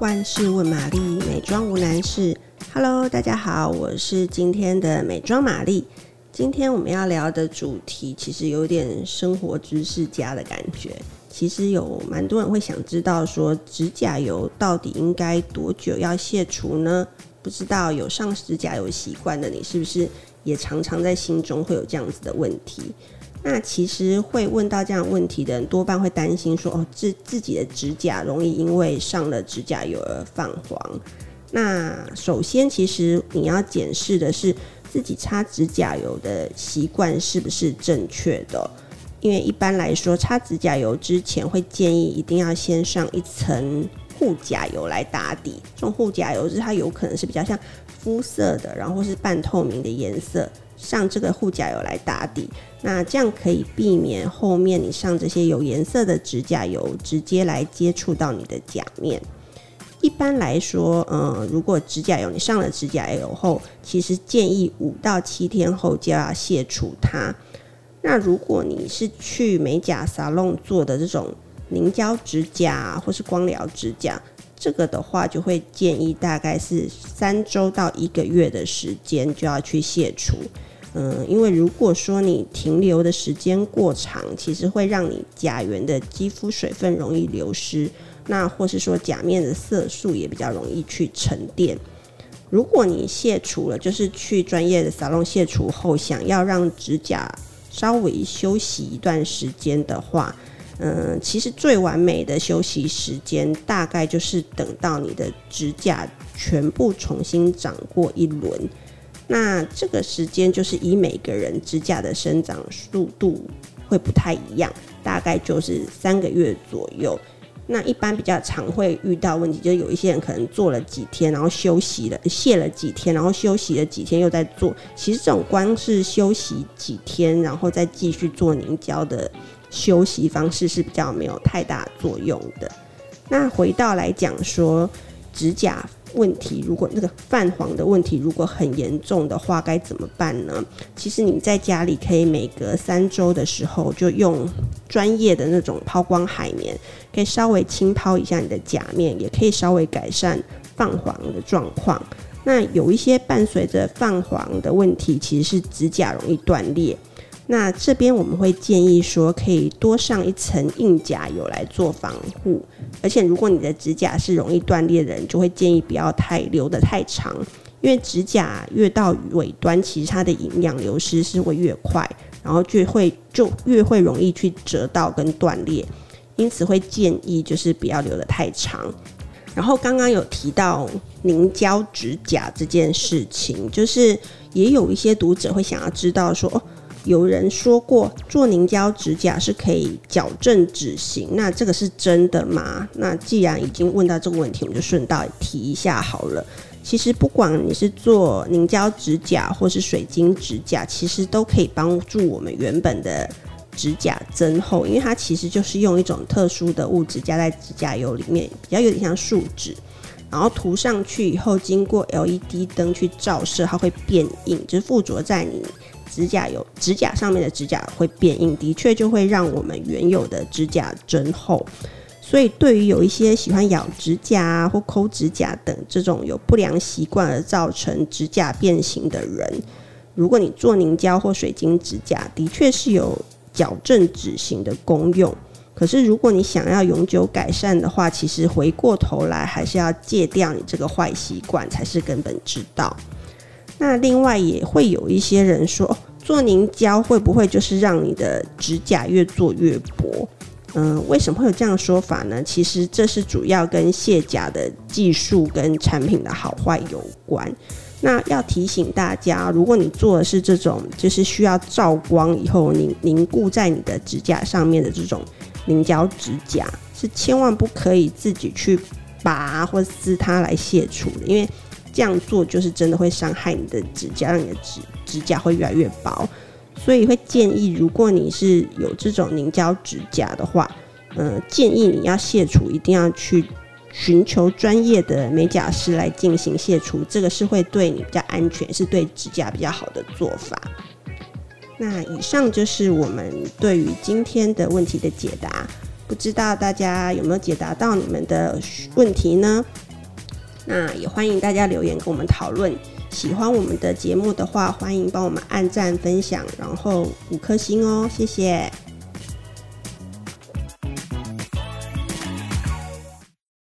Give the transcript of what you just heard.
万事问玛丽，美妆无难事。Hello，大家好，我是今天的美妆玛丽。今天我们要聊的主题其实有点生活知识家的感觉。其实有蛮多人会想知道说，指甲油到底应该多久要卸除呢？不知道有上指甲油习惯的你，是不是也常常在心中会有这样子的问题？那其实会问到这样问题的人，多半会担心说：“哦，自自己的指甲容易因为上了指甲油而泛黄。”那首先，其实你要检视的是自己擦指甲油的习惯是不是正确的。因为一般来说，擦指甲油之前会建议一定要先上一层护甲油来打底。这种护甲油是它有可能是比较像肤色的，然后是半透明的颜色。上这个护甲油来打底，那这样可以避免后面你上这些有颜色的指甲油直接来接触到你的甲面。一般来说，嗯，如果指甲油你上了指甲油后，其实建议五到七天后就要卸除它。那如果你是去美甲沙龙做的这种凝胶指甲或是光疗指甲，这个的话就会建议大概是三周到一个月的时间就要去卸除。嗯，因为如果说你停留的时间过长，其实会让你甲缘的肌肤水分容易流失，那或是说甲面的色素也比较容易去沉淀。如果你卸除了，就是去专业的沙龙卸除后，想要让指甲稍微休息一段时间的话，嗯，其实最完美的休息时间大概就是等到你的指甲全部重新长过一轮。那这个时间就是以每个人指甲的生长速度会不太一样，大概就是三个月左右。那一般比较常会遇到问题，就是有一些人可能做了几天，然后休息了，卸了几天，然后休息了几天又在做。其实这种光是休息几天，然后再继续做凝胶的休息方式是比较没有太大作用的。那回到来讲说指甲。问题，如果那个泛黄的问题如果很严重的话，该怎么办呢？其实你在家里可以每隔三周的时候，就用专业的那种抛光海绵，可以稍微轻抛一下你的甲面，也可以稍微改善泛黄的状况。那有一些伴随着泛黄的问题，其实是指甲容易断裂。那这边我们会建议说，可以多上一层硬甲油来做防护。而且，如果你的指甲是容易断裂的人，就会建议不要太留得太长，因为指甲越到尾端，其实它的营养流失是会越快，然后就会就越会容易去折到跟断裂。因此，会建议就是不要留得太长。然后刚刚有提到凝胶指甲这件事情，就是也有一些读者会想要知道说，哦。有人说过做凝胶指甲是可以矫正指型，那这个是真的吗？那既然已经问到这个问题，我们就顺道提一下好了。其实不管你是做凝胶指甲或是水晶指甲，其实都可以帮助我们原本的指甲增厚，因为它其实就是用一种特殊的物质加在指甲油里面，比较有点像树脂，然后涂上去以后，经过 LED 灯去照射，它会变硬，就是附着在你。指甲油，指甲上面的指甲会变硬，的确就会让我们原有的指甲增厚。所以，对于有一些喜欢咬指甲或抠指甲等这种有不良习惯而造成指甲变形的人，如果你做凝胶或水晶指甲，的确是有矫正指型的功用。可是，如果你想要永久改善的话，其实回过头来还是要戒掉你这个坏习惯才是根本之道。那另外也会有一些人说，做凝胶会不会就是让你的指甲越做越薄？嗯，为什么会有这样的说法呢？其实这是主要跟卸甲的技术跟产品的好坏有关。那要提醒大家，如果你做的是这种就是需要照光以后凝凝固在你的指甲上面的这种凝胶指甲，是千万不可以自己去拔或撕它来卸除的，因为。这样做就是真的会伤害你的指甲，让你的指指甲会越来越薄，所以会建议，如果你是有这种凝胶指甲的话，呃，建议你要卸除，一定要去寻求专业的美甲师来进行卸除，这个是会对你比较安全，是对指甲比较好的做法。那以上就是我们对于今天的问题的解答，不知道大家有没有解答到你们的问题呢？那也欢迎大家留言跟我们讨论。喜欢我们的节目的话，欢迎帮我们按赞、分享，然后五颗星哦，谢谢。